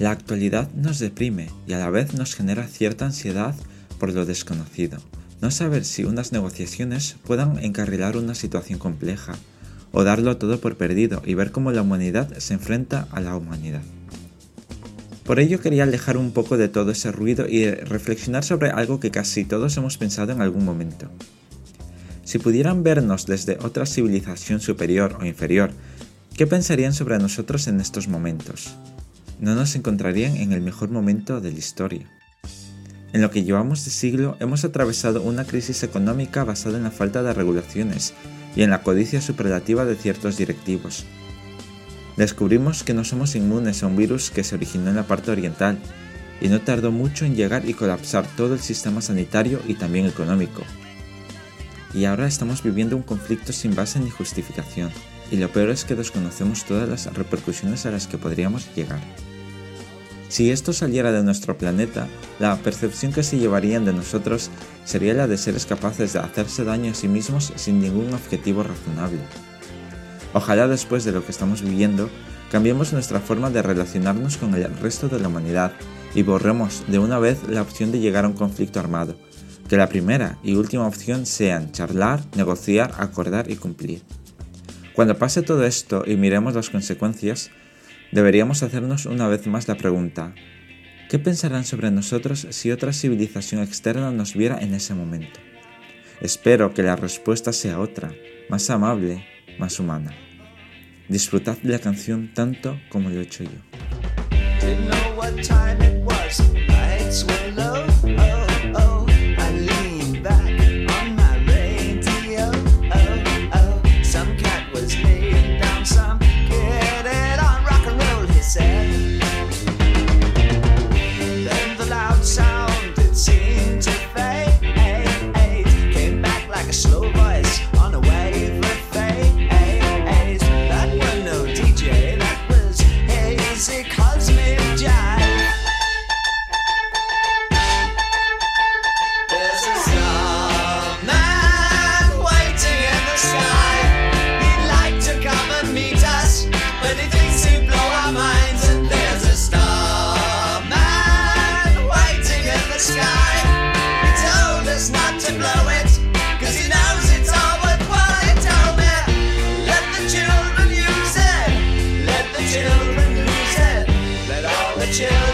La actualidad nos deprime y a la vez nos genera cierta ansiedad por lo desconocido. No saber si unas negociaciones puedan encarrilar una situación compleja o darlo todo por perdido y ver cómo la humanidad se enfrenta a la humanidad. Por ello quería alejar un poco de todo ese ruido y reflexionar sobre algo que casi todos hemos pensado en algún momento. Si pudieran vernos desde otra civilización superior o inferior, ¿qué pensarían sobre nosotros en estos momentos? No nos encontrarían en el mejor momento de la historia. En lo que llevamos de siglo hemos atravesado una crisis económica basada en la falta de regulaciones y en la codicia superlativa de ciertos directivos. Descubrimos que no somos inmunes a un virus que se originó en la parte oriental y no tardó mucho en llegar y colapsar todo el sistema sanitario y también económico. Y ahora estamos viviendo un conflicto sin base ni justificación, y lo peor es que desconocemos todas las repercusiones a las que podríamos llegar. Si esto saliera de nuestro planeta, la percepción que se llevarían de nosotros sería la de seres capaces de hacerse daño a sí mismos sin ningún objetivo razonable. Ojalá después de lo que estamos viviendo, cambiemos nuestra forma de relacionarnos con el resto de la humanidad y borremos de una vez la opción de llegar a un conflicto armado, que la primera y última opción sean charlar, negociar, acordar y cumplir. Cuando pase todo esto y miremos las consecuencias, Deberíamos hacernos una vez más la pregunta, ¿qué pensarán sobre nosotros si otra civilización externa nos viera en ese momento? Espero que la respuesta sea otra, más amable, más humana. Disfrutad de la canción tanto como lo he hecho yo. children lose head. Let all the children.